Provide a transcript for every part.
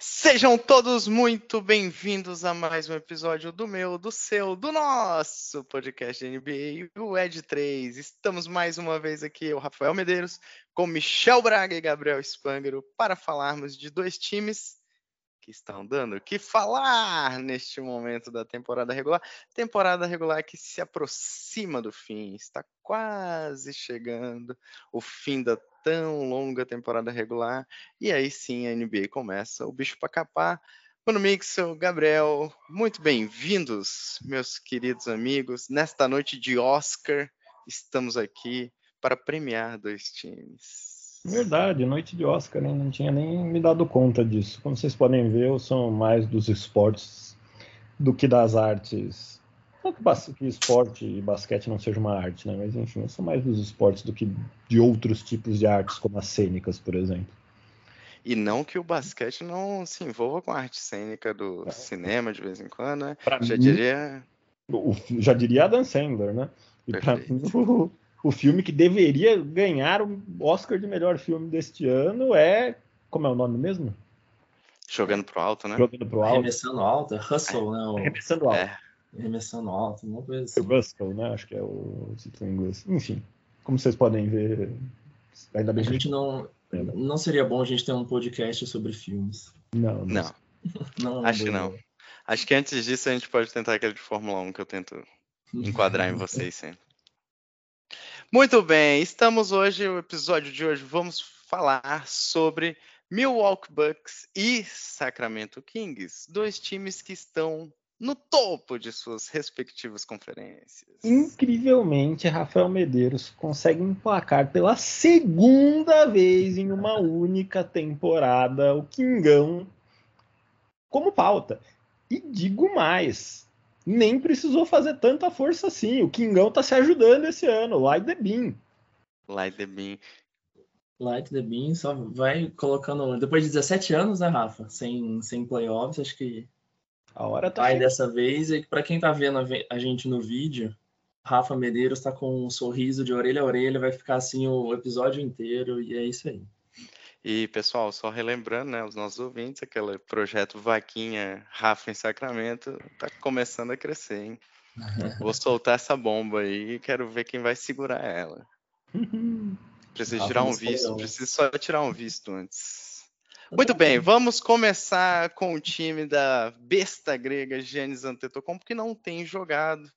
Sejam todos muito bem-vindos a mais um episódio do meu, do seu, do nosso podcast NBA, o Ed3. Estamos mais uma vez aqui, eu, Rafael Medeiros, com Michel Braga e Gabriel Spangaro, para falarmos de dois times que estão dando o que falar neste momento da temporada regular. Temporada regular que se aproxima do fim, está quase chegando o fim da tão longa temporada regular. E aí sim a NBA começa o bicho para capar. Mano Mixel, Gabriel, muito bem-vindos, meus queridos amigos. Nesta noite de Oscar, estamos aqui para premiar dois times. Verdade, noite de Oscar, né? não tinha nem me dado conta disso. Como vocês podem ver, eu sou mais dos esportes do que das artes. Não que esporte e basquete não seja uma arte, né? Mas enfim, eu sou mais dos esportes do que de outros tipos de artes, como as cênicas, por exemplo. E não que o basquete não se envolva com a arte cênica do é. cinema de vez em quando, né? Pra já mim, diria. O, já diria Dan Sandler, né? E para mim, o, o filme que deveria ganhar o Oscar de melhor filme deste ano é. Como é o nome mesmo? Jogando pro alto, né? Jogando pro alto. Arremessando alto, é Hustle, né? O... Arremessando alto. É. Arremessando alto, uma coisa assim. Russell, né? Acho que é o título em inglês. Enfim, como vocês podem ver, ainda bem a gente não. Não seria bom a gente ter um podcast sobre filmes. Não, não. não. Acho que não. Acho que antes disso a gente pode tentar aquele de Fórmula 1 que eu tento enquadrar em vocês sempre. Muito bem, estamos hoje, o episódio de hoje, vamos falar sobre Milwaukee Bucks e Sacramento Kings, dois times que estão no topo de suas respectivas conferências. Incrivelmente, Rafael Medeiros consegue emplacar pela segunda vez em uma única temporada o Kingão como pauta. E digo mais, nem precisou fazer tanta força assim. O Kingão tá se ajudando esse ano. Light the Beam. Light the Beam. Light the Beam só vai colocando. Depois de 17 anos, né, Rafa? Sem, sem playoffs, acho que. A hora tá. Vai dessa vez. E para quem tá vendo a gente no vídeo, Rafa Medeiros tá com um sorriso de orelha a orelha, vai ficar assim o episódio inteiro, e é isso aí. E, pessoal, só relembrando, né, os nossos ouvintes, aquele projeto Vaquinha Rafa em Sacramento tá começando a crescer, hein? Vou soltar essa bomba aí e quero ver quem vai segurar ela. Preciso tirar um visto, preciso só tirar um visto antes. Muito bem, vamos começar com o time da besta grega Giannis Antetokounmpo, que não tem jogado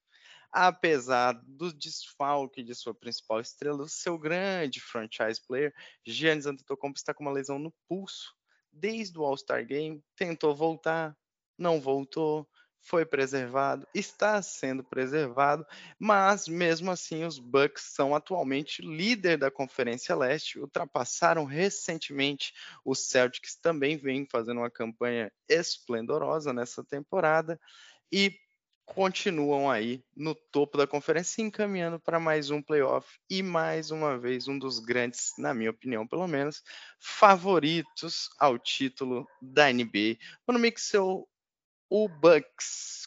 apesar do desfalque de sua principal estrela, seu grande franchise player, Giannis Antetokounmpo está com uma lesão no pulso desde o All-Star Game, tentou voltar, não voltou, foi preservado, está sendo preservado, mas mesmo assim os Bucks são atualmente líder da Conferência Leste, ultrapassaram recentemente os Celtics, também vem fazendo uma campanha esplendorosa nessa temporada e continuam aí no topo da conferência, encaminhando para mais um playoff e mais uma vez um dos grandes, na minha opinião, pelo menos, favoritos ao título da NBA. Mano Mixel, o Bucks,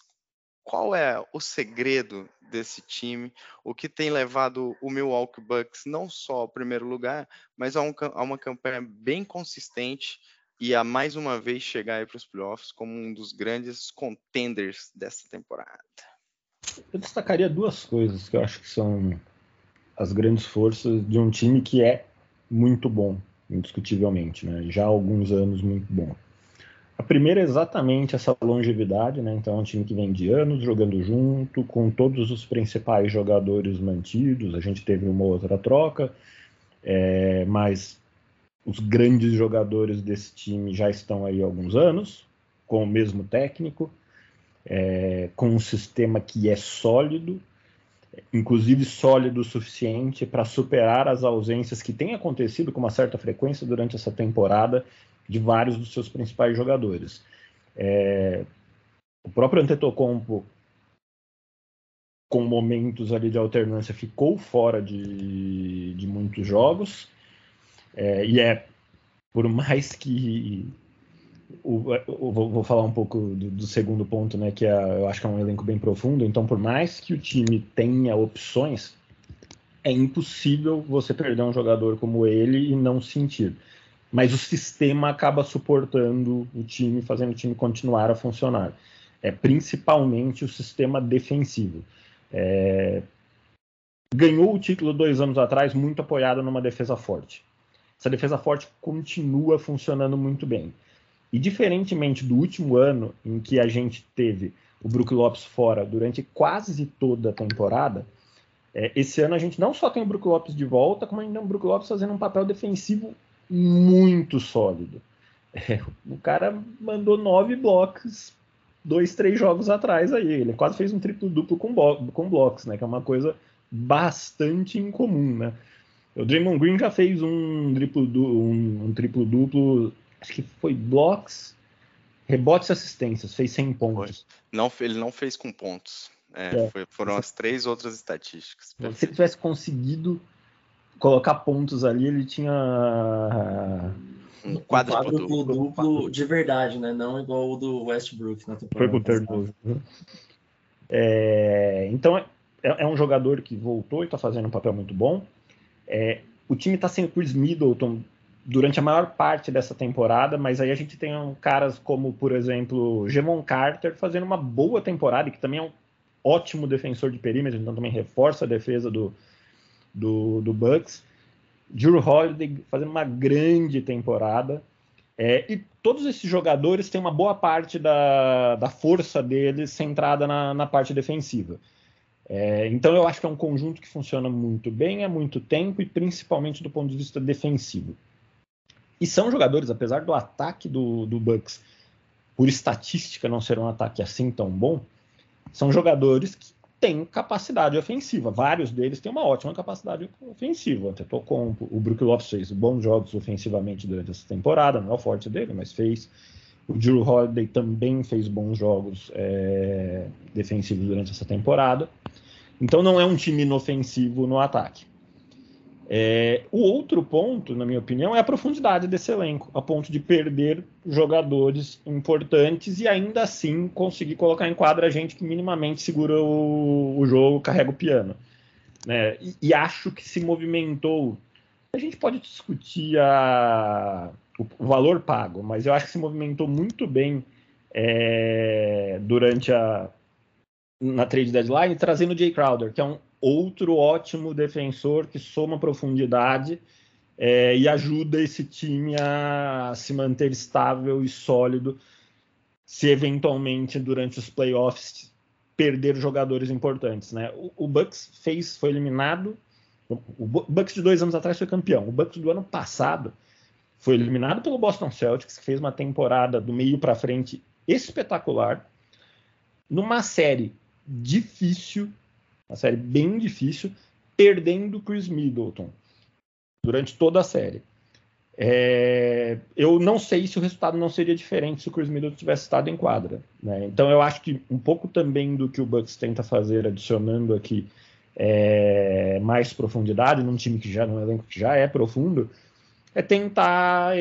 qual é o segredo desse time? O que tem levado o Milwaukee Bucks não só ao primeiro lugar, mas a, um, a uma campanha bem consistente e a mais uma vez chegar para os playoffs como um dos grandes contenders dessa temporada. Eu destacaria duas coisas que eu acho que são as grandes forças de um time que é muito bom, indiscutivelmente, né? já há alguns anos muito bom. A primeira é exatamente essa longevidade, né? Então é um time que vem de anos jogando junto, com todos os principais jogadores mantidos. A gente teve uma outra troca, é, mas os grandes jogadores desse time já estão aí há alguns anos, com o mesmo técnico, é, com um sistema que é sólido, inclusive sólido o suficiente para superar as ausências que têm acontecido com uma certa frequência durante essa temporada de vários dos seus principais jogadores. É, o próprio Antetokounmpo, com momentos ali de alternância, ficou fora de, de muitos jogos. É, e é, por mais que. O, o, vou, falar um pouco do, do, segundo ponto, né? Que é, eu acho que é um elenco bem profundo. Então, por mais que o time tenha opções, é impossível você perder um jogador como ele e não sentir. Mas o sistema acaba suportando o time, fazendo o time continuar a funcionar. É principalmente o sistema defensivo. É... Ganhou o título dois anos atrás, muito apoiado numa defesa forte. Essa defesa forte continua funcionando muito bem. E diferentemente do último ano, em que a gente teve o Brook Lopes fora durante quase toda a temporada, é, esse ano a gente não só tem o Brook Lopes de volta, como ainda tem o Brook Lopes fazendo um papel defensivo muito sólido. É, o cara mandou nove blocos dois, três jogos atrás aí. Ele quase fez um triplo duplo com, com blocos, né? Que é uma coisa bastante incomum, né? O Draymond Green já fez um triplo, um, um triplo duplo, acho que foi blocos, rebotes e assistências, fez 100 pontos. Não, ele não fez com pontos. É, é. Foi, foram as três outras estatísticas. Se ele tivesse conseguido colocar pontos ali, ele tinha um quadro, um duplo, duplo de verdade, né? Não igual o do Westbrook na temporada. Foi com o é, Então é, é, um jogador que voltou e está fazendo um papel muito bom. É, o time está sem o Chris Middleton durante a maior parte dessa temporada, mas aí a gente tem um, caras como, por exemplo, Gemon Carter fazendo uma boa temporada, que também é um ótimo defensor de perímetro, então também reforça a defesa do, do, do Bucks. Drew Holiday fazendo uma grande temporada. É, e todos esses jogadores têm uma boa parte da, da força deles centrada na, na parte defensiva. É, então eu acho que é um conjunto que funciona muito bem há muito tempo e principalmente do ponto de vista defensivo. E são jogadores, apesar do ataque do, do Bucks, por estatística não ser um ataque assim tão bom, são jogadores que têm capacidade ofensiva. Vários deles têm uma ótima capacidade ofensiva. Até com o Brook Lopes fez bons jogos ofensivamente durante essa temporada, não é o forte dele, mas fez. O Drew Holiday também fez bons jogos é, defensivos durante essa temporada. Então não é um time inofensivo no ataque. É, o outro ponto, na minha opinião, é a profundidade desse elenco, a ponto de perder jogadores importantes e ainda assim conseguir colocar em quadra gente que minimamente segura o, o jogo, carrega o piano. Né? E, e, acho que se movimentou. A gente pode discutir a, o, o valor pago, mas eu acho que se movimentou muito bem é, durante a na trade deadline, trazendo o Jay Crowder, que é um outro ótimo defensor que soma profundidade é, e ajuda esse time a se manter estável e sólido se eventualmente durante os playoffs perder jogadores importantes, né? O, o Bucks fez, foi eliminado. O Bucks de dois anos atrás foi campeão. O Bucks do ano passado foi eliminado pelo Boston Celtics, que fez uma temporada do meio para frente espetacular, numa série difícil uma série bem difícil, perdendo Chris Middleton durante toda a série. É, eu não sei se o resultado não seria diferente se o Chris Middleton tivesse estado em quadra. Né? Então eu acho que um pouco também do que o Bucks tenta fazer, adicionando aqui é, mais profundidade num time que já, num elenco que já é profundo, é tentar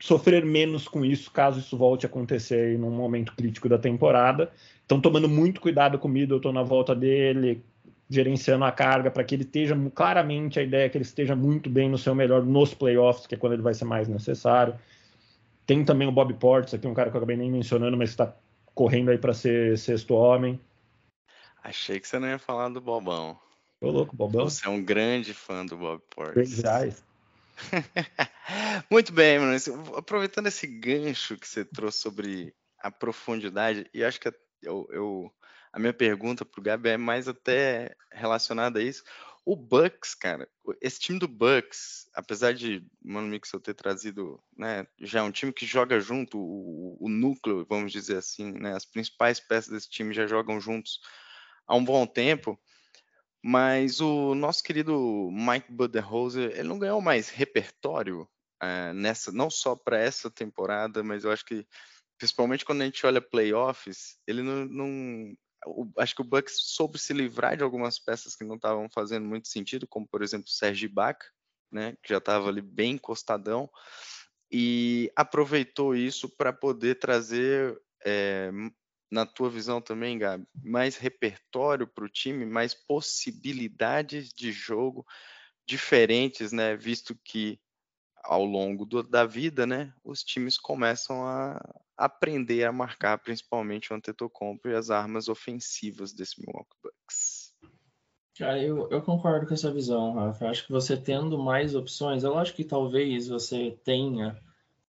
sofrer menos com isso caso isso volte a acontecer em um momento crítico da temporada Estão tomando muito cuidado com o Middleton na volta dele, gerenciando a carga para que ele esteja claramente a ideia é que ele esteja muito bem no seu melhor nos playoffs, que é quando ele vai ser mais necessário. Tem também o Bob Portes aqui, um cara que eu acabei nem mencionando, mas está correndo aí para ser sexto homem. Achei que você não ia falar do Bobão. Ô louco, Bobão. Você é um grande fã do Bob Portes. Muito bem, mano. Aproveitando esse gancho que você trouxe sobre a profundidade, e acho que eu, eu a minha pergunta para o Gabi é mais até relacionada a isso. O Bucks, cara, esse time do Bucks, apesar de Mano Mixel ter trazido, né, já é um time que joga junto, o, o, núcleo, vamos dizer assim, né, as principais peças desse time já jogam juntos há um bom tempo, mas o nosso querido Mike Budenholzer, ele não ganhou mais repertório é, nessa, não só para essa temporada, mas eu acho que principalmente quando a gente olha playoffs, ele não, não o, acho que o Bucks soube se livrar de algumas peças que não estavam fazendo muito sentido, como por exemplo o Serge Ibaka, né, que já estava ali bem encostadão, e aproveitou isso para poder trazer, é, na tua visão também, Gabi, mais repertório para o time, mais possibilidades de jogo diferentes, né, visto que ao longo do, da vida, né, os times começam a aprender a marcar, principalmente o Antetokounmpo e as armas ofensivas desse Milwaukee Bucks. Eu, eu concordo com essa visão, Rafa. Acho que você tendo mais opções, eu acho que talvez você tenha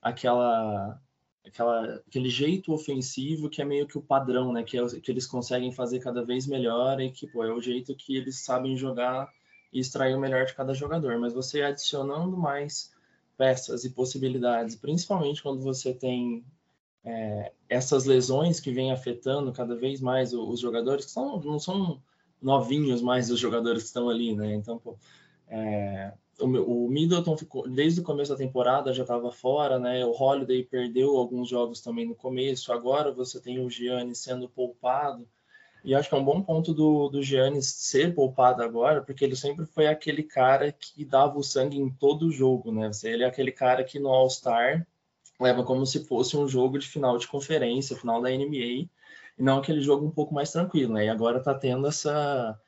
aquela, aquela, aquele jeito ofensivo que é meio que o padrão, né? Que, é, que eles conseguem fazer cada vez melhor e que pô, é o jeito que eles sabem jogar e extrair o melhor de cada jogador. Mas você adicionando mais peças e possibilidades, principalmente quando você tem é, essas lesões que vêm afetando cada vez mais os jogadores, que são, não são novinhos mais os jogadores que estão ali, né? Então, pô, é, o, Middleton ficou, desde o começo da temporada já estava fora, né? O Holiday perdeu alguns jogos também no começo. Agora você tem o Giannis sendo poupado. E acho que é um bom ponto do, do Giannis ser poupado agora, porque ele sempre foi aquele cara que dava o sangue em todo jogo, né? Ele é aquele cara que no All-Star leva como se fosse um jogo de final de conferência, final da NBA, e não aquele jogo um pouco mais tranquilo, né? E agora tá tendo essa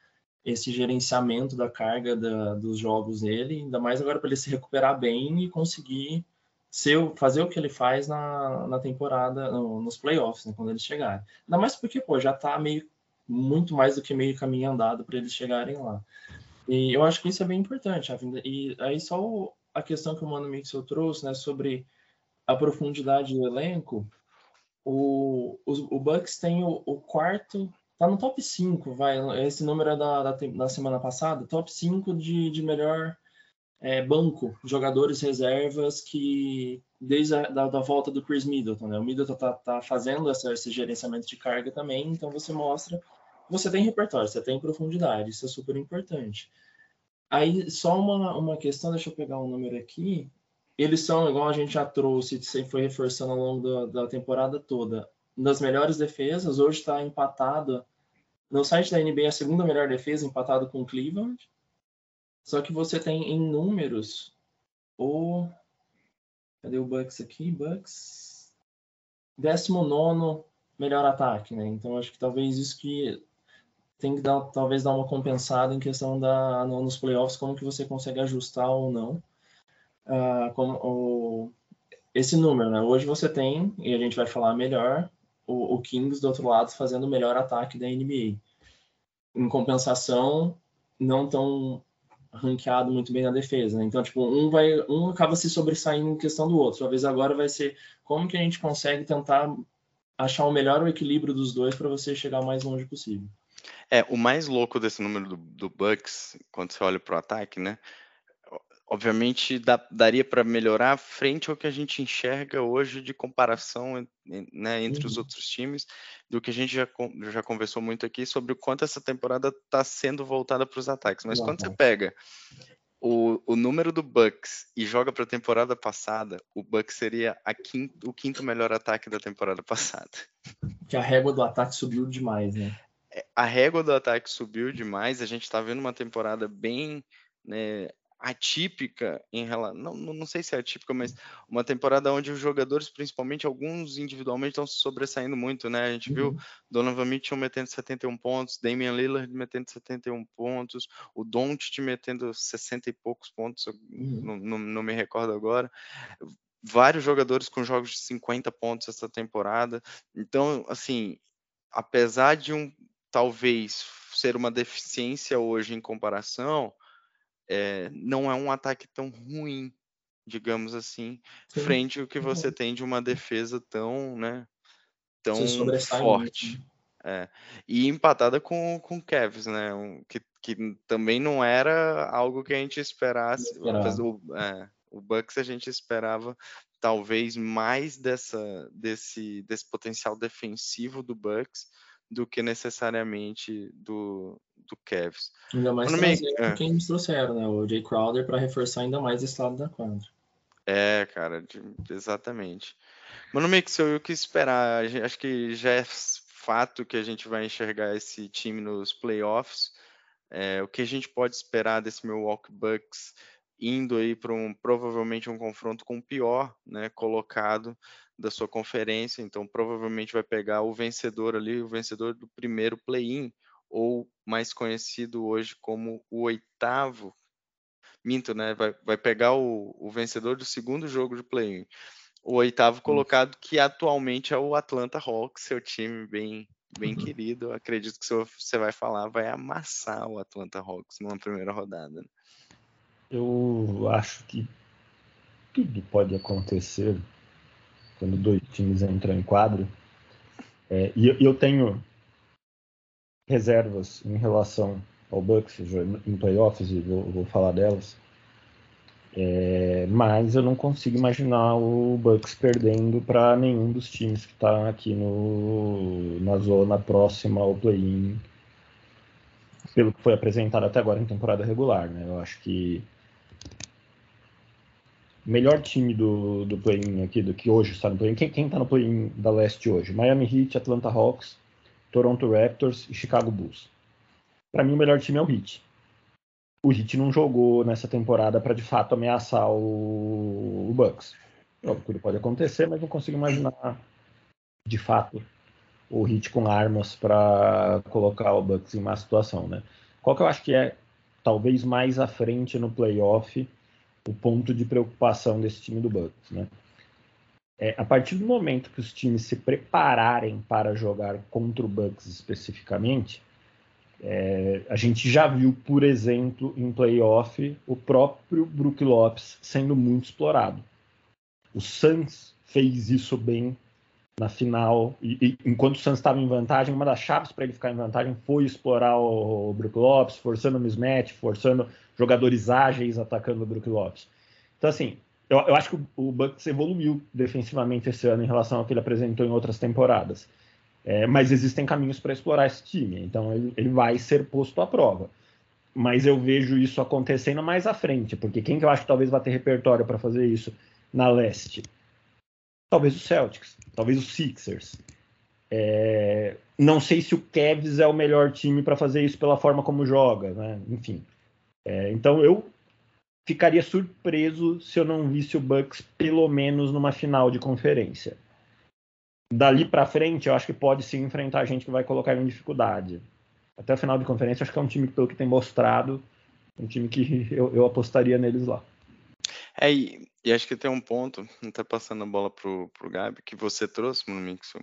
esse gerenciamento da carga da, dos jogos dele, ainda mais agora para ele se recuperar bem e conseguir ser, fazer o que ele faz na, na temporada, no, nos playoffs, né, quando eles chegarem. Ainda mais porque, pô, já tá meio muito mais do que meio caminho andado para eles chegarem lá. E eu acho que isso é bem importante. E aí só a questão que o Mano Mixel trouxe, né, sobre a profundidade do elenco, o, o, o Bucks tem o, o, quarto, tá no top 5, vai, esse número é da, da, da semana passada, top 5 de, de melhor é, banco, jogadores reservas que desde a da, da, volta do Chris Middleton, né? O Middleton tá, tá fazendo essa, esse gerenciamento de carga também, então você mostra, você tem repertório, você tem profundidade, isso é super importante. Aí só uma, uma questão, deixa eu pegar um número aqui, eles são, igual a gente já trouxe, sempre foi reforçando ao longo da, da temporada toda, das melhores defesas. Hoje está empatado no site da NBA a segunda melhor defesa, empatado com o Cleveland. Só que você tem em números o. Cadê o Bucks aqui? Bucks. 19 melhor ataque, né? Então acho que talvez isso que tem que dar, talvez dar uma compensada em questão da nos playoffs, como que você consegue ajustar ou não uh, como, o, esse número. Né? Hoje você tem, e a gente vai falar melhor, o, o Kings do outro lado fazendo o melhor ataque da NBA. Em compensação, não tão ranqueado muito bem na defesa. Né? Então, tipo, um vai, um acaba se sobressaindo em questão do outro. Talvez agora vai ser como que a gente consegue tentar achar o melhor equilíbrio dos dois para você chegar mais longe possível. É, o mais louco desse número do, do Bucks, quando você olha para o ataque, né? Obviamente dá, daria para melhorar frente ao que a gente enxerga hoje de comparação né, entre uhum. os outros times, do que a gente já, já conversou muito aqui sobre o quanto essa temporada está sendo voltada para os ataques. Mas uhum. quando você pega o, o número do Bucks e joga para a temporada passada, o Bucks seria quinto, o quinto melhor ataque da temporada passada. Que a régua do ataque subiu demais, né? É, a régua do ataque subiu demais. A gente está vendo uma temporada bem né, atípica em relação. Não, não sei se é atípica, mas uma temporada onde os jogadores, principalmente alguns individualmente, estão sobressaindo muito, né? A gente uhum. viu Donovan Mitchell metendo 71 pontos, Damian Lillard metendo 71 pontos, o Doncic metendo 60 e poucos pontos, uhum. não, não, não me recordo agora vários jogadores com jogos de 50 pontos essa temporada. Então, assim, apesar de um talvez ser uma deficiência hoje em comparação, é, não é um ataque tão ruim, digamos assim, Sim. frente ao que você tem de uma defesa tão, né, tão forte. É. E empatada com o Cavs, né? Um, que, que também não era algo que a gente esperasse. O, é, o Bucks a gente esperava talvez mais dessa, desse, desse potencial defensivo do Bucks do que necessariamente do, do Cavs. Ainda mais Mano, é. quem eles trouxeram, né? O Jay Crowder para reforçar ainda mais esse lado da quadra. É, cara, de, exatamente. Mano Mixel, o que esperar? Acho que já é fato que a gente vai enxergar esse time nos playoffs. É, o que a gente pode esperar desse Milwaukee Bucks indo aí para um provavelmente um confronto com o pior, né, colocado da sua conferência, então provavelmente vai pegar o vencedor ali, o vencedor do primeiro play-in, ou mais conhecido hoje como o oitavo minto, né? Vai, vai pegar o, o vencedor do segundo jogo de play-in. O oitavo colocado, que atualmente é o Atlanta Hawks, seu time bem, bem uhum. querido. Acredito que você vai falar, vai amassar o Atlanta Hawks numa primeira rodada. Né? Eu acho que tudo pode acontecer quando dois times entram em quadro. É, e eu tenho reservas em relação ao Bucks em playoffs e vou, vou falar delas. É, mas eu não consigo imaginar o Bucks perdendo para nenhum dos times que está aqui no, na zona próxima ao play-in, pelo que foi apresentado até agora em temporada regular. Né? Eu acho que melhor time do, do play-in aqui, do que hoje está no play-in, quem, quem tá no play-in da leste hoje? Miami Heat, Atlanta Hawks, Toronto Raptors e Chicago Bulls. Para mim, o melhor time é o Heat. O Heat não jogou nessa temporada para de fato ameaçar o, o Bucks. Tudo pode acontecer, mas não consigo imaginar de fato o Heat com armas para colocar o Bucks em má situação, né? Qual que eu acho que é talvez mais à frente no playoff o ponto de preocupação desse time do Bucks, né? É, a partir do momento que os times se prepararem para jogar contra o Bucks especificamente, é, a gente já viu, por exemplo, em playoff, o próprio Brook Lopes sendo muito explorado. O Suns fez isso bem na final, e, e enquanto o Suns estava em vantagem, uma das chaves para ele ficar em vantagem foi explorar o, o Brook Lopes, forçando o mismatch, forçando jogadores ágeis atacando o Brook Lopes. Então, assim, eu, eu acho que o, o Bucks evoluiu defensivamente esse ano em relação ao que ele apresentou em outras temporadas. É, mas existem caminhos para explorar esse time, então ele, ele, vai ser posto à prova. Mas eu vejo isso acontecendo mais à frente, porque quem que eu acho que talvez vá ter repertório para fazer isso na leste? Talvez o Celtics, talvez os Sixers. É, não sei se o Cavs é o melhor time para fazer isso pela forma como joga, né? Enfim. É, então eu ficaria surpreso se eu não visse o Bucks pelo menos numa final de conferência dali para frente, eu acho que pode sim enfrentar gente que vai colocar em dificuldade. Até o final de conferência, acho que é um time que, pelo que tem mostrado, um time que eu, eu apostaria neles lá. É, e, e, acho que tem um ponto, tá passando a bola pro, pro Gabi, que você trouxe, no Mixo,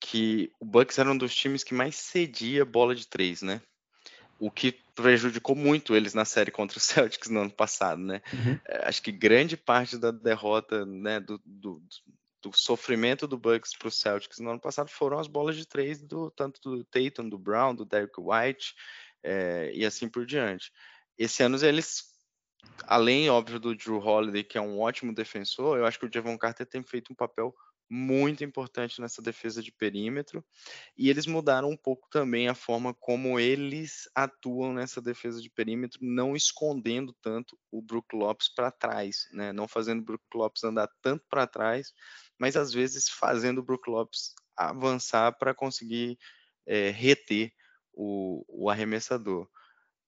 que o Bucks era um dos times que mais cedia bola de três, né? O que prejudicou muito eles na série contra o Celtics no ano passado, né? Uhum. É, acho que grande parte da derrota, né, do, do, do sofrimento do Bucks para o Celtics no ano passado foram as bolas de três do tanto do Tatum, do Brown, do Derek White é, e assim por diante. Esse ano eles, além óbvio do Drew Holiday, que é um ótimo defensor, eu acho que o Devon Carter tem feito um papel muito importante nessa defesa de perímetro e eles mudaram um pouco também a forma como eles atuam nessa defesa de perímetro, não escondendo tanto o Brook Lopes para trás, né? Não fazendo o Brook Lopes andar tanto para trás mas às vezes fazendo o Brook Lopes avançar para conseguir é, reter o, o, arremessador.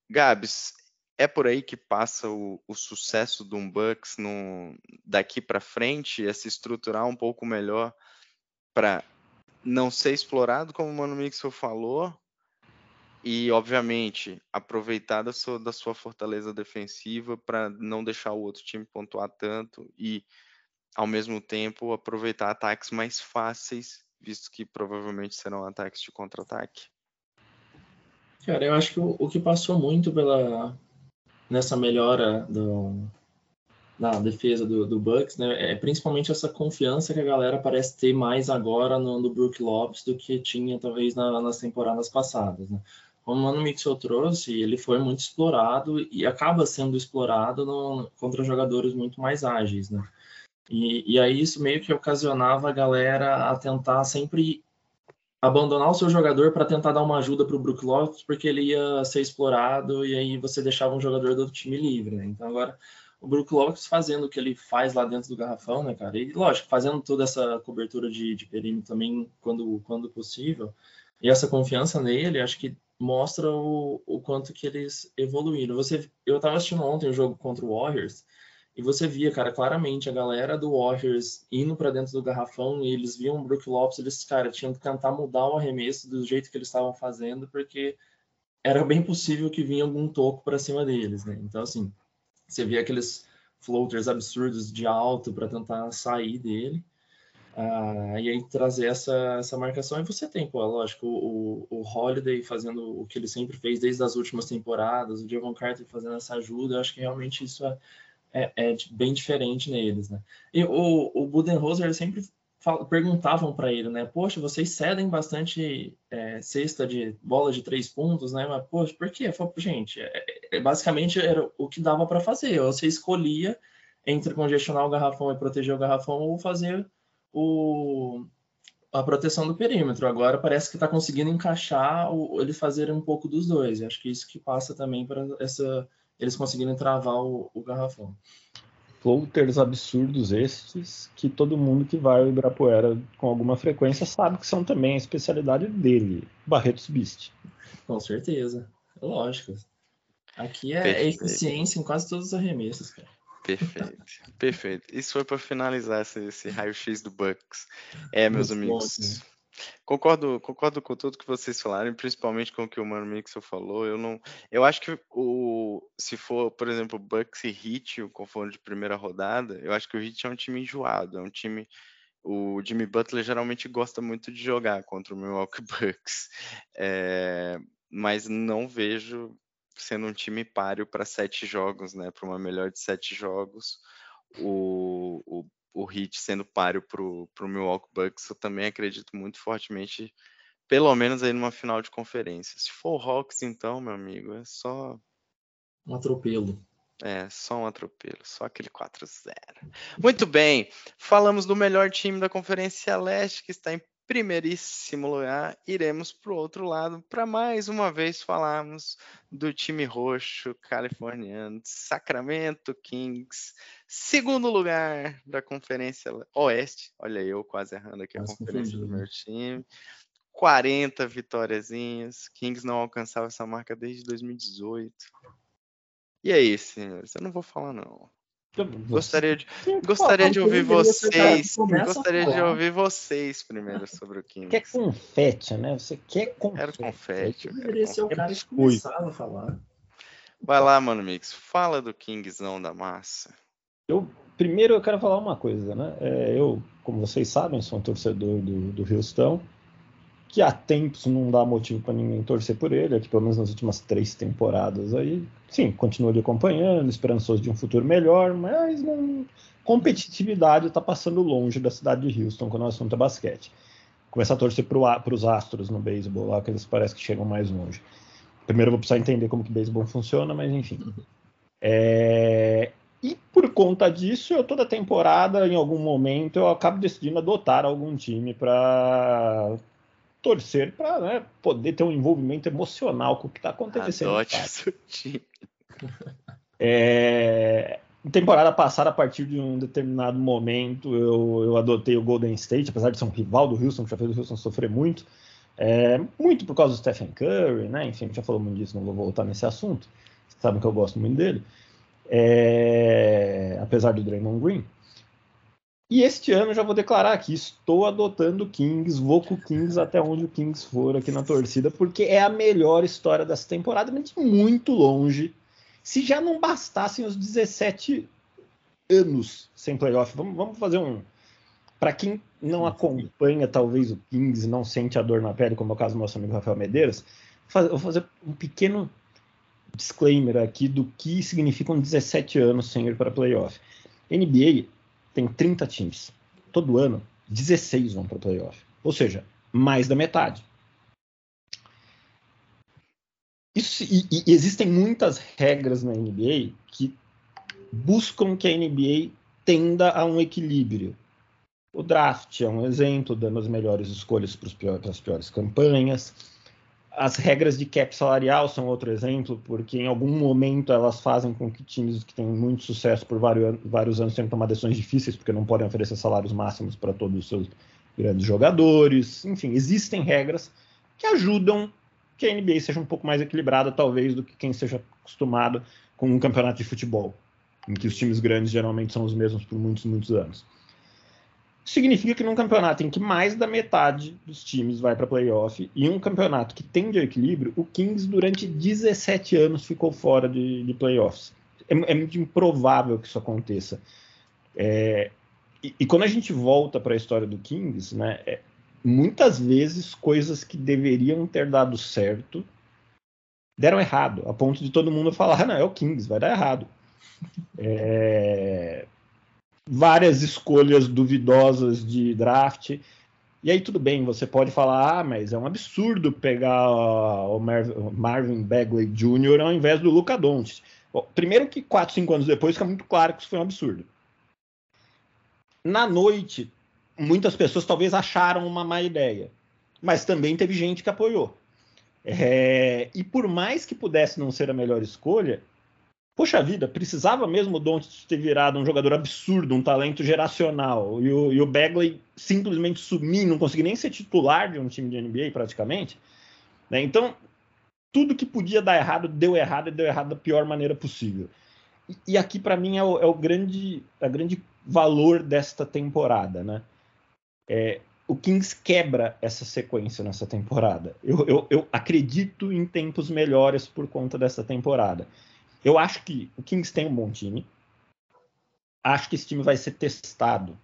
Gabs, é por aí que passa o, o sucesso do Bucks no, daqui para frente, é se estruturar um pouco melhor para não ser explorado, como o Mano Mixel falou, e, obviamente, aproveitar da sua, da sua fortaleza defensiva para não deixar o outro time pontuar tanto e ao mesmo tempo aproveitar ataques mais fáceis, visto que provavelmente serão ataques de contra-ataque? Cara, eu acho que o, o, que passou muito pela nessa melhora do, na defesa do, do Bucks, né, é principalmente essa confiança que a galera parece ter mais agora no, no Brook Lopes do que tinha talvez na, nas temporadas passadas, né? Como o Mano Mixel trouxe, ele foi muito explorado e acaba sendo explorado no, contra jogadores muito mais ágeis, né? E, e aí isso meio que ocasionava a galera a tentar sempre abandonar o seu jogador para tentar dar uma ajuda para o Brook Lopes, porque ele ia ser explorado e aí você deixava um jogador do outro time livre, né? Então agora o Brook Lopes fazendo o que ele faz lá dentro do garrafão, né, cara? E lógico, fazendo toda essa cobertura de, de perímetro também quando, quando possível. E essa confiança nele, acho que mostra o, o quanto que eles evoluíram. Você, eu estava assistindo ontem o jogo contra o Warriors e você via, cara, claramente a galera do Warriors indo para dentro do garrafão e eles viam o Brook Lopes, eles, cara, tinham que tentar mudar o arremesso do jeito que eles estavam fazendo, porque era bem possível que vinha algum toco para cima deles, né? Então, assim, Você via aqueles floaters absurdos de alto para tentar sair dele. Ah, e aí trazer essa, essa marcação. E você tem, pô, lógico, o, o Holiday fazendo o que ele sempre fez desde as últimas temporadas, o Javon Carter fazendo essa ajuda, eu acho que realmente isso é, é, é bem diferente neles, né? E o, o Budenholzer sempre perguntavam para ele, né? Poxa, vocês cedem bastante é, cesta de bola de três pontos, né? Mas, poxa, por quê? Falei, gente, é, é, basicamente era o que dava para fazer. Você escolhia entre congestionar o garrafão e proteger o garrafão ou fazer o, a proteção do perímetro. Agora parece que está conseguindo encaixar o, eles fazerem um pouco dos dois. Acho que isso que passa também para essa eles conseguirem travar o, o garrafão floaters absurdos estes que todo mundo que vai ao Ibirapuera com alguma frequência sabe que são também a especialidade dele, Barretos Beast. Com certeza, lógico. Aqui é Perfeito. eficiência em quase todos os arremessos, cara. Perfeito, perfeito. Isso foi para finalizar esse, esse raio-x do Bucks. É, meus Muito amigos. Bom? Concordo, concordo com tudo que vocês falaram, principalmente com o que o Mano Mixel falou. Eu não, eu acho que o, se for, por exemplo, Bucks e Heat, o confronto de primeira rodada, eu acho que o Heat é um time enjoado, é um time o Jimmy Butler geralmente gosta muito de jogar contra o Milwaukee Bucks, é, mas não vejo sendo um time páreo para sete jogos, né? Para uma melhor de sete jogos. O, o o Heat sendo páreo para o Milwaukee Bucks, eu também acredito muito fortemente, pelo menos aí numa final de conferência. Se for o Hawks, então, meu amigo, é só. Um atropelo. É, só um atropelo, só aquele 4-0. Muito bem, falamos do melhor time da Conferência Leste, que está em primeiríssimo lugar, iremos para o outro lado para mais uma vez falarmos do time roxo californiano, Sacramento Kings, segundo lugar da Conferência Oeste. Olha eu quase errando aqui a Nossa, conferência do meu time. 40 vitóriazinhas. Kings não alcançava essa marca desde 2018. E aí, senhores? Eu não vou falar não. Gostaria de, gostaria de ouvir vocês. Gostaria de ouvir vocês primeiro sobre o Kings. Quer confete, né? Você quer confete. Quero confete. Eu deveria ser o cara que começava a falar. Vai lá, mano, Mix. Fala do Kingzão da massa. Eu, primeiro eu quero falar uma coisa, né? É, eu, como vocês sabem, sou um torcedor do, do Houston que há tempos não dá motivo para ninguém torcer por ele, aqui pelo menos nas últimas três temporadas aí. Sim, continua lhe acompanhando, esperançoso de um futuro melhor, mas não... competitividade está passando longe da cidade de Houston quando o assunto é basquete. Começar a torcer para os astros no beisebol lá, que eles parecem que chegam mais longe. Primeiro eu vou precisar entender como que beisebol funciona, mas enfim. É... E por conta disso, eu toda temporada, em algum momento, eu acabo decidindo adotar algum time para torcer para né, poder ter um envolvimento emocional com o que está acontecendo. Adote seu time. É, temporada passada, a partir de um determinado momento, eu, eu adotei o Golden State, apesar de ser um rival do Houston, que já fez o Houston sofrer muito. É, muito por causa do Stephen Curry, né? Enfim, já falou muito disso, não vou voltar nesse assunto. Vocês sabem que eu gosto muito dele. É, apesar do Draymond Green. E este ano já vou declarar aqui, estou adotando o Kings, vou com o Kings até onde o Kings for aqui na torcida, porque é a melhor história dessa temporada, mas muito longe. Se já não bastassem os 17 anos sem playoff, vamos, vamos fazer um. Para quem não acompanha talvez o Kings, não sente a dor na pele, como é o caso do nosso amigo Rafael Medeiros, vou fazer um pequeno disclaimer aqui do que significam 17 anos sem ir para playoff. NBA tem 30 times. Todo ano, 16 vão para o playoff. Ou seja, mais da metade. Isso, e, e existem muitas regras na NBA que buscam que a NBA tenda a um equilíbrio. O draft é um exemplo, dando as melhores escolhas para as piores campanhas. As regras de cap salarial são outro exemplo, porque em algum momento elas fazem com que times que têm muito sucesso por vários, vários anos tenham que tomar decisões difíceis, porque não podem oferecer salários máximos para todos os seus grandes jogadores. Enfim, existem regras que ajudam que a NBA seja um pouco mais equilibrada, talvez, do que quem seja acostumado com um campeonato de futebol, em que os times grandes geralmente são os mesmos por muitos, muitos anos significa que num campeonato em que mais da metade dos times vai para playoff e um campeonato que tende ao equilíbrio, o Kings durante 17 anos ficou fora de, de playoffs. é, é muito improvável que isso aconteça. É, e, e, quando a gente volta para a história do Kings, né, é, muitas vezes coisas que deveriam ter dado certo deram errado, a ponto de todo mundo falar, não, é o Kings, vai dar errado. É, várias escolhas duvidosas de draft. E aí tudo bem, você pode falar, ah, mas é um absurdo pegar o Marvin Bagley Jr. ao invés do Luca Doncic. Primeiro que 4, 5 anos depois fica muito claro que isso foi um absurdo. Na noite, muitas pessoas talvez acharam uma má ideia, mas também teve gente que apoiou. É, e por mais que pudesse não ser a melhor escolha, poxa vida, precisava mesmo o Doncic ter virado um jogador absurdo, um talento geracional, e o, e o Bagley simplesmente sumir, não conseguir nem ser titular de um time de NBA praticamente. Né? Então, tudo que podia dar errado deu errado e deu errado da pior maneira possível. E, e aqui para mim é o, é o grande, a grande valor desta temporada, né? É, o Kings quebra essa sequência nessa temporada. Eu, eu, eu, acredito em tempos melhores por conta dessa temporada. Eu acho que o Kings tem um bom time. Acho que esse time vai ser testado.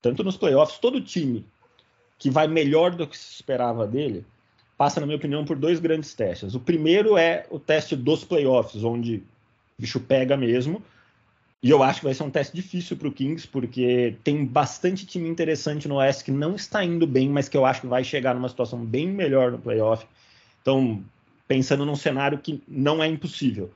Tanto nos playoffs, todo time que vai melhor do que se esperava dele passa, na minha opinião, por dois grandes testes. O primeiro é o teste dos playoffs, onde o bicho pega mesmo e eu acho que vai ser um teste difícil para o Kings, porque tem bastante time interessante no Oeste que não está indo bem, mas que eu acho que vai chegar numa situação bem melhor no playoff. Então, pensando num cenário que não é impossível.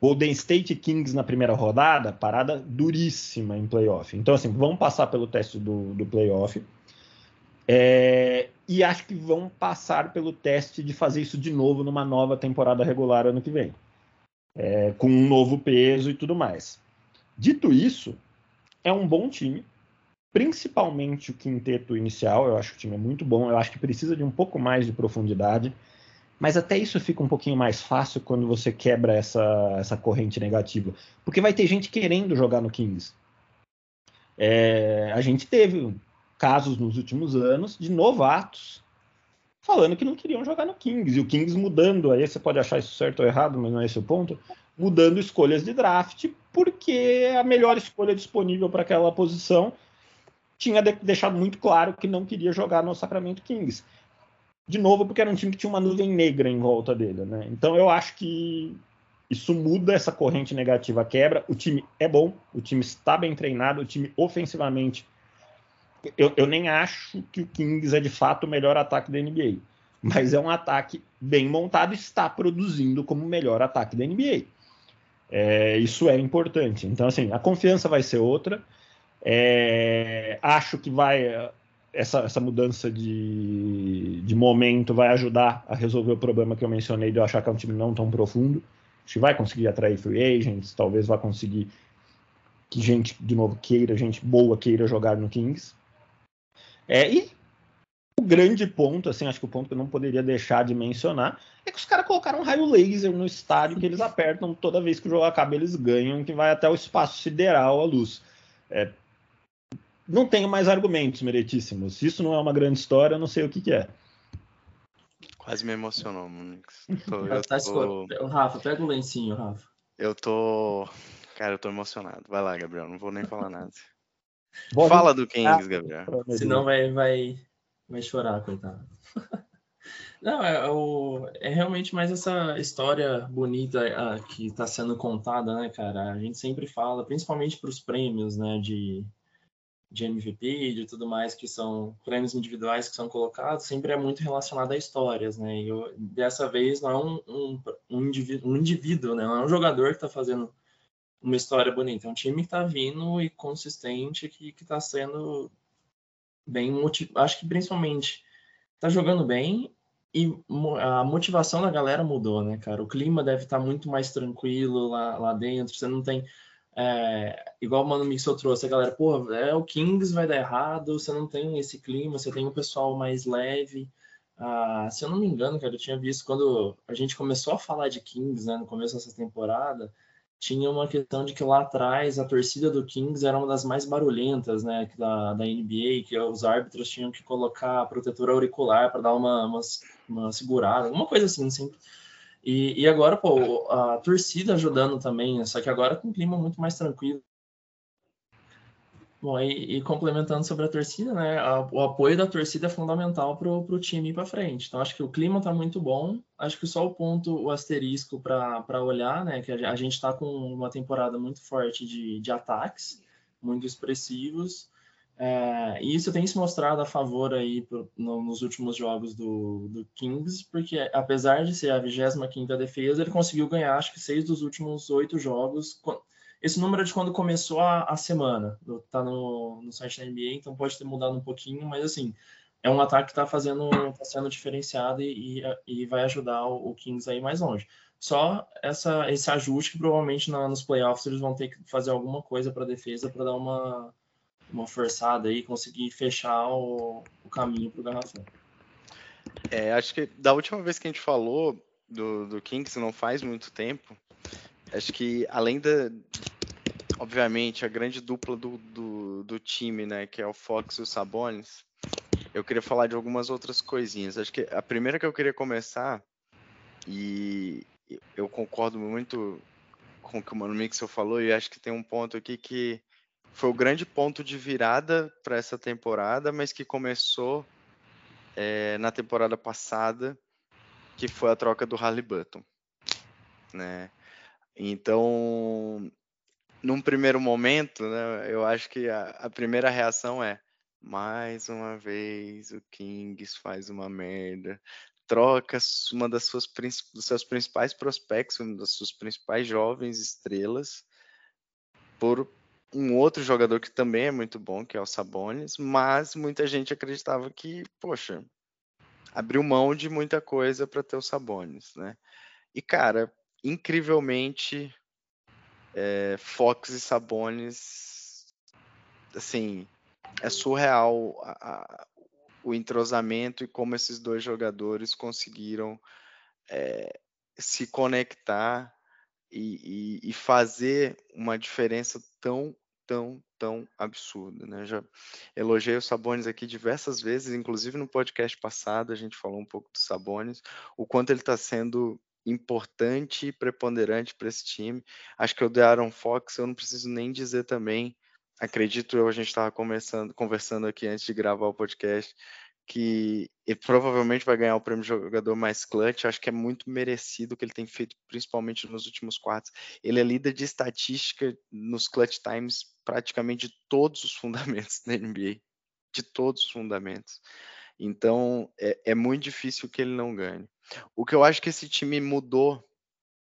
Golden State Kings na primeira rodada, parada duríssima em playoff. Então, assim, vão passar pelo teste do, do playoff. É, e acho que vão passar pelo teste de fazer isso de novo numa nova temporada regular ano que vem. É, com um novo peso e tudo mais. Dito isso, é um bom time, principalmente o quinteto inicial. Eu acho que o time é muito bom. Eu acho que precisa de um pouco mais de profundidade. Mas até isso fica um pouquinho mais fácil quando você quebra essa, essa corrente negativa. Porque vai ter gente querendo jogar no Kings. É, a gente teve casos nos últimos anos de novatos falando que não queriam jogar no Kings. E o Kings mudando, aí você pode achar isso certo ou errado, mas não é esse o ponto mudando escolhas de draft, porque a melhor escolha disponível para aquela posição tinha de deixado muito claro que não queria jogar no Sacramento Kings. De novo, porque era um time que tinha uma nuvem negra em volta dele. Né? Então eu acho que isso muda essa corrente negativa, quebra. O time é bom, o time está bem treinado, o time ofensivamente. Eu, eu nem acho que o Kings é de fato o melhor ataque da NBA, mas é um ataque bem montado e está produzindo como o melhor ataque da NBA. É, isso é importante. Então, assim, a confiança vai ser outra. É, acho que vai essa, essa mudança de, de momento vai ajudar a resolver o problema que eu mencionei de eu achar que é um time não tão profundo. Acho que vai conseguir atrair free agents, talvez vá conseguir que gente, de novo, queira, gente boa queira jogar no Kings. É, e o grande ponto, assim, acho que o ponto que eu não poderia deixar de mencionar é que os caras colocaram um raio laser no estádio que eles apertam toda vez que o jogo acaba, eles ganham, que vai até o espaço sideral, a luz. É, não tenho mais argumentos, meritíssimos. Se isso não é uma grande história, eu não sei o que, que é. Quase me emocionou, Monix. Tá tô... Rafa, pega o lencinho, Rafa. Eu tô. Cara, eu tô emocionado. Vai lá, Gabriel. Não vou nem falar nada. Fala do Kings, Gabriel. Senão vai, vai, vai chorar, coitado. Não, é, o, é realmente mais essa história bonita ah, que está sendo contada, né, cara? A gente sempre fala, principalmente para os prêmios, né, de, de MVP, de tudo mais, que são prêmios individuais que são colocados, sempre é muito relacionado a histórias, né? E eu, dessa vez não é um, um, um, indivíduo, um indivíduo, né? Não é um jogador que está fazendo uma história bonita, é um time que está vindo e consistente, que está sendo bem acho que principalmente está jogando bem e a motivação da galera mudou, né, cara? O clima deve estar tá muito mais tranquilo lá, lá dentro. Você não tem. É, igual o Mano Mixel trouxe, a galera, pô, é, o Kings vai dar errado, você não tem esse clima, você tem um pessoal mais leve. Ah, se eu não me engano, cara, eu tinha visto quando a gente começou a falar de Kings, né, no começo dessa temporada, tinha uma questão de que lá atrás a torcida do Kings era uma das mais barulhentas, né, da, da NBA, que os árbitros tinham que colocar protetor auricular para dar uma, uma, uma, segurada, alguma coisa assim, sempre. E, e agora, pô, a torcida ajudando também, só que agora com um clima muito mais tranquilo. Bom, e, e, complementando sobre a torcida, né? A, o apoio da torcida é fundamental para o time ir para frente. Então, acho que o clima está muito bom. Acho que só o ponto, o asterisco para olhar, né? Que a, gente está com uma temporada muito forte de, de ataques, muito expressivos. É, e isso tem se mostrado a favor aí pro, no, nos últimos jogos do, do, Kings, porque apesar de ser a 25ª defesa, ele conseguiu ganhar acho que seis dos últimos oito jogos esse número é de quando começou a, a semana. Tá no, no site da NBA, então pode ter mudado um pouquinho, mas assim, é um ataque que está fazendo, tá sendo diferenciado e, e, e vai ajudar o, o, Kings aí mais longe. Só essa, esse ajuste que provavelmente na, nos playoffs eles vão ter que fazer alguma coisa para defesa para dar uma, uma forçada aí, conseguir fechar o, o caminho para o garrafão. É, acho que da última vez que a gente falou do, do Kings, não faz muito tempo, acho que além da, obviamente, a grande dupla do, do, do, time, né, que é o Fox e o Sabonis, eu queria falar de algumas outras coisinhas. Acho que a primeira que eu queria começar, e eu concordo muito com o que o Mano Mixel falou, e acho que tem um ponto aqui que foi o grande ponto de virada para essa temporada, mas que começou é, na temporada passada, que foi a troca do Halliburton, né? Então, num primeiro momento, né, eu acho que a, a, primeira reação é mais uma vez o Kings faz uma merda, troca uma das suas dos seus principais prospectos, uma das suas principais jovens estrelas por um outro jogador que também é muito bom, que é o Sabonis, mas muita gente acreditava que, poxa, abriu mão de muita coisa para ter o Sabonis, né? E cara, incrivelmente é, Fox e Sabonis, assim, é surreal a, a, o entrosamento e como esses dois jogadores conseguiram é, se conectar e, e, e, fazer uma diferença tão, tão, tão absurda. Né? Já elogiei o Sabonis aqui diversas vezes, inclusive no podcast passado a gente falou um pouco do Sabonis, o quanto ele está sendo importante e preponderante para esse time. Acho que o De'Aaron Fox, eu não preciso nem dizer também, acredito eu, a gente estava conversando aqui antes de gravar o podcast, que provavelmente vai ganhar o prêmio de jogador mais clutch. Acho que é muito merecido o que ele tem feito, principalmente nos últimos quartos. Ele é líder de estatística nos clutch times, praticamente de todos os fundamentos da NBA, de todos os fundamentos. Então é, é muito difícil que ele não ganhe. O que eu acho que esse time mudou,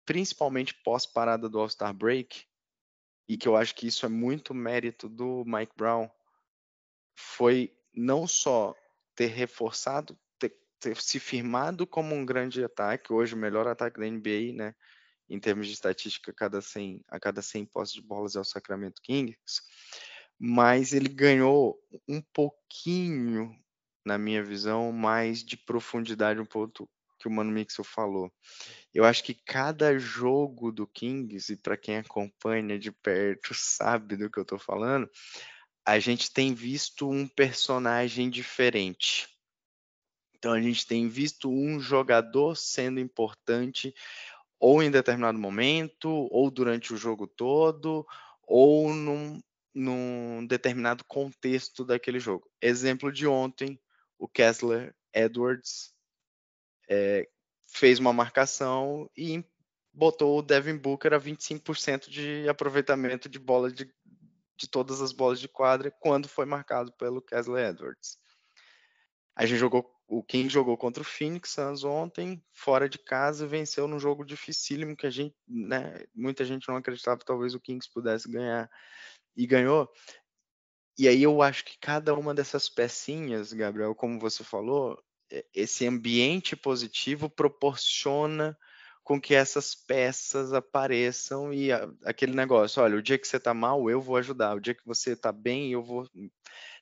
principalmente pós-parada do All-Star Break, e que eu acho que isso é muito mérito do Mike Brown, foi não só ter reforçado, ter, ter, se firmado como um grande ataque, hoje o melhor ataque da NBA, né? Em termos de estatística, a cada 100, a cada 100 posses de bolas é o Sacramento Kings, mas ele ganhou um pouquinho, na minha visão, mais de profundidade, um pouco, que o Mano Mixel falou. Eu acho que cada jogo do Kings, e para quem acompanha de perto sabe do que eu estou falando, a gente tem visto um personagem diferente. Então a gente tem visto um jogador sendo importante ou em determinado momento, ou durante o jogo todo, ou num, num determinado contexto daquele jogo. Exemplo de ontem, o Kessler Edwards é, fez uma marcação e botou o Devin Booker a 25% de aproveitamento de bola de, de todas as bolas de quadra quando foi marcado pelo Kessler Edwards. A gente jogou, o King jogou contra o Phoenix Suns ontem, fora de casa, venceu num jogo dificílimo que a gente, né, muita gente não acreditava que talvez o Kings pudesse ganhar e ganhou. E aí eu acho que cada uma dessas pecinhas, Gabriel, como você falou, esse ambiente positivo proporciona com que essas peças apareçam e a, aquele negócio, olha, o dia que você está mal, eu vou ajudar, o dia que você está bem, eu vou,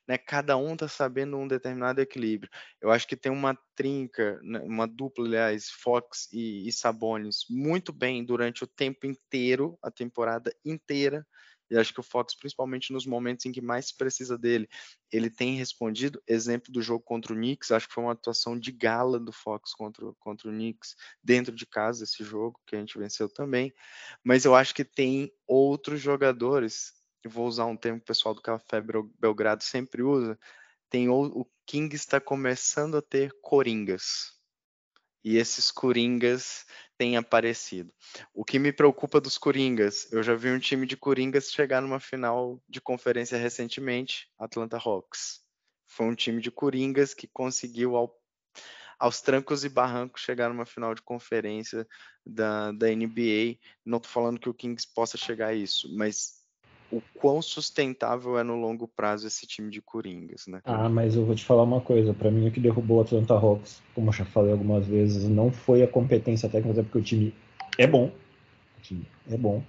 né, cada um está sabendo um determinado equilíbrio. Eu acho que tem uma trinca, né, uma dupla, aliás, Fox e, e Sabonis, muito bem durante o tempo inteiro, a temporada inteira, E acho que o Fox, principalmente nos momentos em que mais precisa dele, ele tem respondido. Exemplo do jogo contra o Knicks, acho que foi uma atuação de gala do Fox contra, contra o Knicks, dentro de casa, esse jogo, que a gente venceu também. Mas eu acho que tem outros jogadores, eu vou usar um termo que o pessoal do Café Belgrado sempre usa, tem o, o King está começando a ter coringas e esses coringas têm aparecido. O que me preocupa dos coringas, eu já vi um time de coringas chegar numa final de conferência recentemente, Atlanta Hawks. Foi um time de coringas que conseguiu ao, aos trancos e barrancos chegar numa final de conferência da, da NBA. Não estou falando que o Kings possa chegar a isso, mas o quão sustentável é no longo prazo esse time de Coringas, né? Ah, mas eu vou te falar uma coisa. Para mim, o que derrubou o Atlanta Hawks, como eu já falei algumas vezes, não foi a competência técnica, porque o time é bom. O time é bom.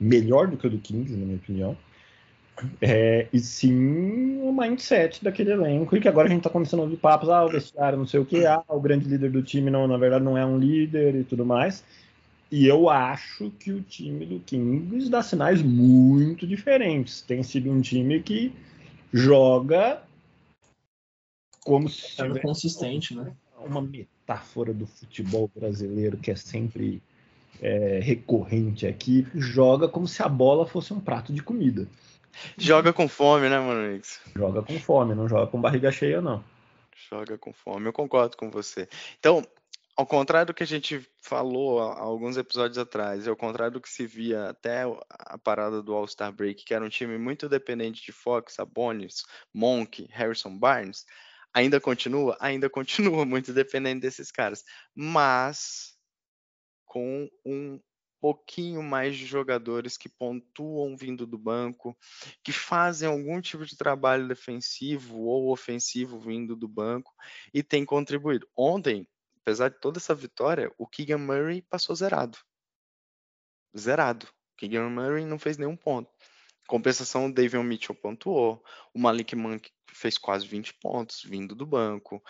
Melhor do que o do Kings, na minha opinião. É, e sim o mindset daquele elenco, e que agora a gente tá começando a ouvir papos, ah, o vestiário não sei o que, ah, o grande líder do time não, na verdade não é um líder e tudo mais. E eu acho que o time do Kings dá sinais muito diferentes. Tem sido um time que joga como se é consistente, né? Uma metáfora do futebol brasileiro que é sempre é, recorrente aqui, joga como se a bola fosse um prato de comida. Joga com fome, né, mano? Joga com fome, não joga com barriga cheia, não. Joga com fome, eu concordo com você. Então, ao contrário do que a gente falou há alguns episódios atrás, ao contrário do que se via até a parada do All-Star Break, que era um time muito dependente de Fox, Sabonis, Monk, Harrison Barnes, ainda continua? Ainda continua muito dependente desses caras, mas com um pouquinho mais de jogadores que pontuam vindo do banco, que fazem algum tipo de trabalho defensivo ou ofensivo vindo do banco e tem contribuído. Ontem, apesar de toda essa vitória, o Keegan Murray passou zerado. Zerado. O Keegan Murray não fez nenhum ponto. Compensação, o Davion Mitchell pontuou. O Malik Monk fez quase 20 pontos, vindo do banco.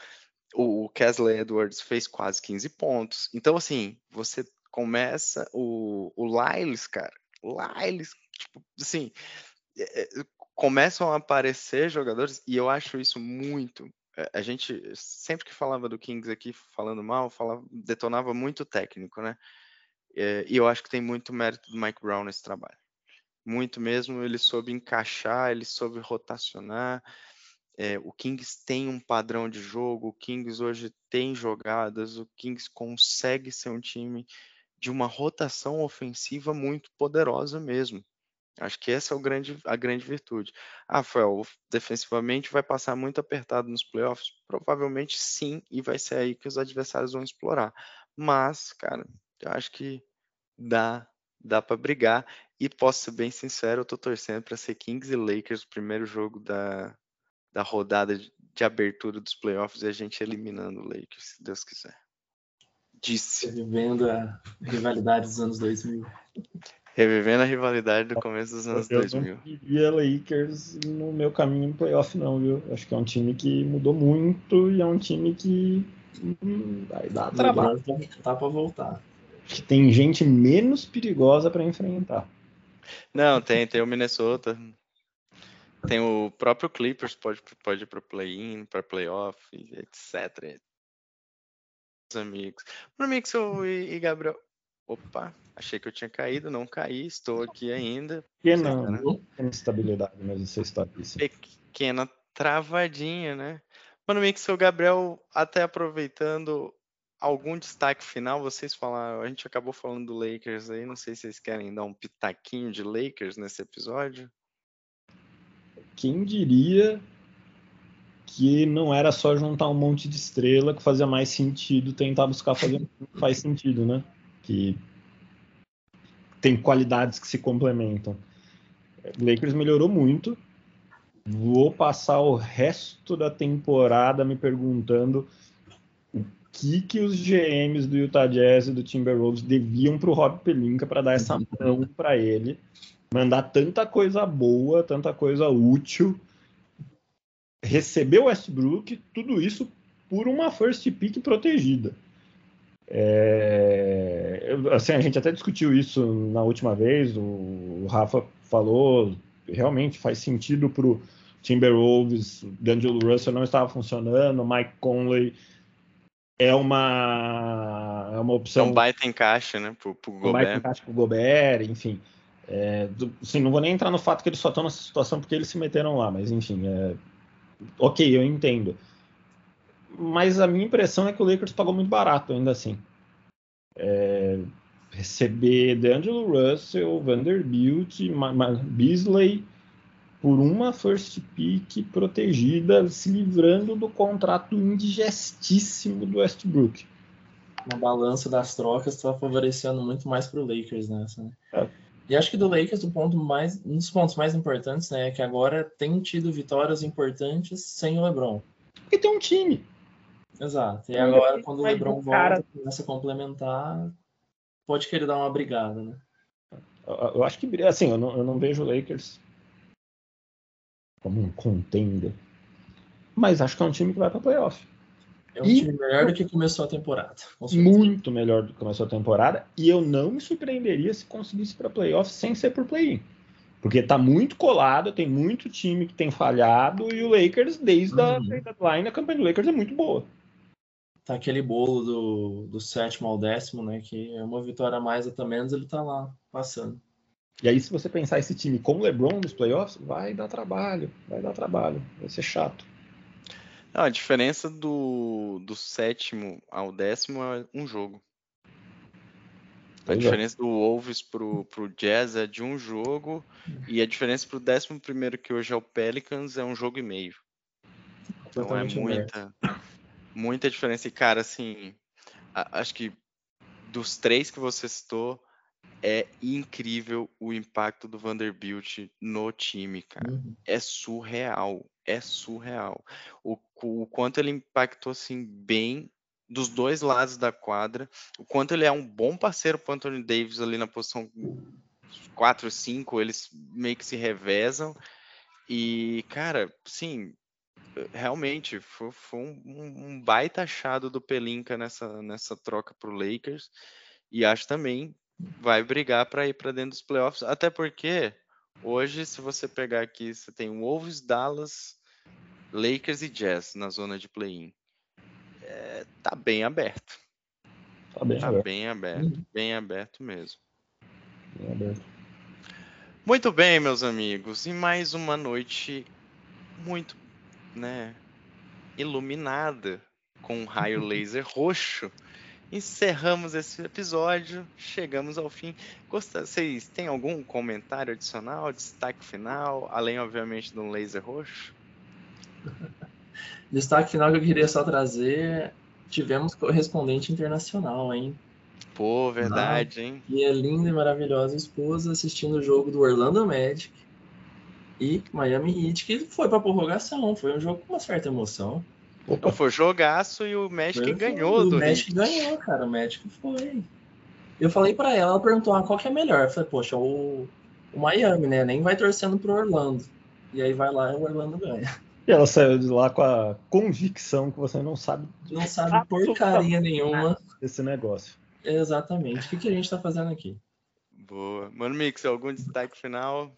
O Kesley Edwards fez quase 15 pontos. Então, assim, você começa. O, o Lyles, cara. O Lyles, tipo, assim. É, é, começam a aparecer jogadores, e eu acho isso muito, a gente sempre que falava do Kings aqui falando mal, falava, detonava muito técnico, né? É, e eu acho que tem muito mérito do Mike Brown nesse trabalho. Muito mesmo, ele soube encaixar, ele soube rotacionar. É, o Kings tem um padrão de jogo, o Kings hoje tem jogadas, o Kings consegue ser um time de uma rotação ofensiva muito poderosa mesmo. Acho que essa é grande, a grande virtude. Ah, Rafael, defensivamente vai passar muito apertado nos playoffs? Provavelmente sim, e vai ser aí que os adversários vão explorar. Mas, cara, eu acho que dá, dá para brigar. E posso ser bem sincero, eu tô torcendo para ser Kings e Lakers o primeiro jogo da, da rodada de, de abertura dos playoffs e a gente eliminando o Lakers, se Deus quiser. Disse. Vivendo a rivalidade dos anos 2000. Revivendo a rivalidade do começo dos anos eu 2000. Eu não queria Lakers no meu caminho no playoff, não, viu? Acho que é um time que mudou muito e é um time que hum, vai dar trabalho. Tá para voltar. Acho que tem gente menos perigosa para enfrentar. Não, tem, tem o Minnesota. Tem o próprio Clippers, pode, pode ir para play-in, para playoff, etc. Amigos. Meu amigo e, e Gabriel, Opa, achei que eu tinha caído, não caí, estou aqui ainda. Pequena, né? pequena estabilidade, mas você está. Pequena travadinha, né? Mano, Mix, o Gabriel, até aproveitando algum destaque final, vocês falaram, a gente acabou falando do Lakers aí, não sei se vocês querem dar um pitaquinho de Lakers nesse episódio. Quem diria que não era só juntar um monte de estrela que fazia mais sentido tentar buscar fazer que faz sentido, né? Que tem qualidades que se complementam. O Lakers melhorou muito. Vou passar o resto da temporada me perguntando o que que os GMs do Utah Jazz e do Timberwolves deviam para o Rob Pelinka para dar essa mão para ele, mandar tanta coisa boa, tanta coisa útil, receber o Westbrook, tudo isso por uma first pick protegida. É, assim, a gente até discutiu isso na última vez, o Rafa falou, realmente faz sentido para o Timberwolves, o D'Angelo Russell não estava funcionando, Mike Conley é uma, é uma opção. É um baita encaixe, né, pro, pro Gobert. Um baita encaixe pro Gobert, enfim. É, assim, não vou nem entrar no fato que eles só estão nessa situação porque eles se meteram lá, mas enfim, é, ok, eu entendo. Mas a minha impressão é que o Lakers pagou muito barato, ainda assim. É, receber D'Angelo Russell, Vanderbilt, Beasley por uma first pick protegida, se livrando do contrato indigestíssimo do Westbrook. Na balança das trocas, está favorecendo muito mais para o Lakers nessa. Né? É. E acho que do Lakers, o ponto mais, um dos pontos mais importantes né, é que agora tem tido vitórias importantes sem o LeBron. Porque tem um time. Exato. E agora, quando o LeBron volta, cara... começa a complementar, pode querer dar uma brigada, né? Eu acho que, assim, eu não, eu não vejo o Lakers como um contender. Mas acho que é um time que vai para playoff. É um e, time melhor do que começou a temporada. Muito melhor do que começou a temporada. E eu não me surpreenderia se conseguisse para playoff sem ser por play-in. Porque tá muito colado, tem muito time que tem falhado e o Lakers, desde uhum. a deadline, a campanha do Lakers é muito boa. Tá aquele bolo do, do sétimo ao décimo, né? Que é uma vitória a mais ou menos, ele tá lá passando. E aí, se você pensar esse time com o LeBron nos playoffs, vai dar trabalho, vai dar trabalho, vai ser chato. Não, a diferença do, do sétimo ao décimo é um jogo. A pois é. diferença é. do Wolves pro, pro Jazz é de um jogo e a diferença pro décimo primeiro, que hoje é o Pelicans, é um jogo e meio. Então é muita, muita diferença. E, cara, assim, a, acho que dos três que você citou, é incrível o impacto do Vanderbilt no time, cara. Uhum. É surreal, é surreal. O, o quanto ele impactou assim bem dos dois lados da quadra, o quanto ele é um bom parceiro para Anthony Davis ali na posição 4 5, eles meio que se revezam. E, cara, sim, realmente foi, foi um, um, baita achado do Pelinka nessa, nessa troca para o Lakers. E acho também vai brigar para ir para dentro dos playoffs, até porque hoje, se você pegar aqui, você tem Wolves, Dallas, Lakers e Jazz na zona de play-in. É, tá bem aberto. Tá bem tá aberto. Bem aberto, uhum. bem aberto mesmo. Bem aberto. Muito bem, meus amigos, e mais uma noite muito, né, iluminada com um raio laser roxo encerramos esse episódio, chegamos ao fim. Gosta, vocês têm algum comentário adicional, destaque final, além, obviamente, de um laser roxo? destaque final que eu queria só trazer: tivemos correspondente internacional, hein? Pô, verdade, ah, hein? E a linda e maravilhosa esposa assistindo o jogo do Orlando Magic e Miami Heat, que foi para prorrogação. Foi um jogo com uma certa emoção. Opa. Foi jogaço e o Magic foi, ganhou o do Magic ganhou, cara. O Magic foi. Eu falei para ela, ela perguntou ah, qual que é melhor. Eu falei, poxa, o, o Miami, né? Nem vai torcendo pro Orlando. E aí vai lá e o Orlando ganha. E ela saiu de lá com a convicção que você não sabe. Não sabe porcaria nenhuma. Esse negócio. Exatamente. O que, que a gente tá fazendo aqui? Boa. Mano Mix, algum destaque final?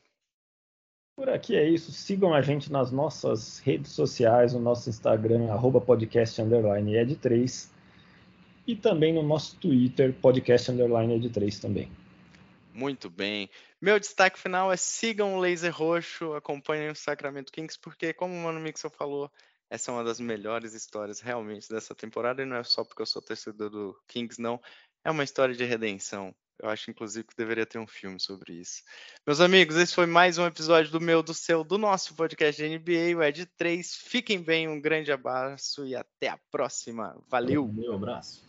Por aqui é isso. Sigam a gente nas nossas redes sociais, no nosso Instagram, arroba podcast underline ed3. E também no nosso Twitter, podcast underline ed3 também. Muito bem. Meu destaque final é sigam o Laser Roxo, acompanhem o Sacramento Kings, porque, como o Mano Mixel falou, essa é uma das melhores histórias realmente dessa temporada, e não é só porque eu sou torcedor do Kings, não. É uma história de redenção. Eu acho, inclusive, que deveria ter um filme sobre isso. Meus amigos, esse foi mais um episódio do meu, do seu, do nosso podcast de NBA, o Ed 3. Fiquem bem, um grande abraço e até a próxima. Valeu! Meu abraço.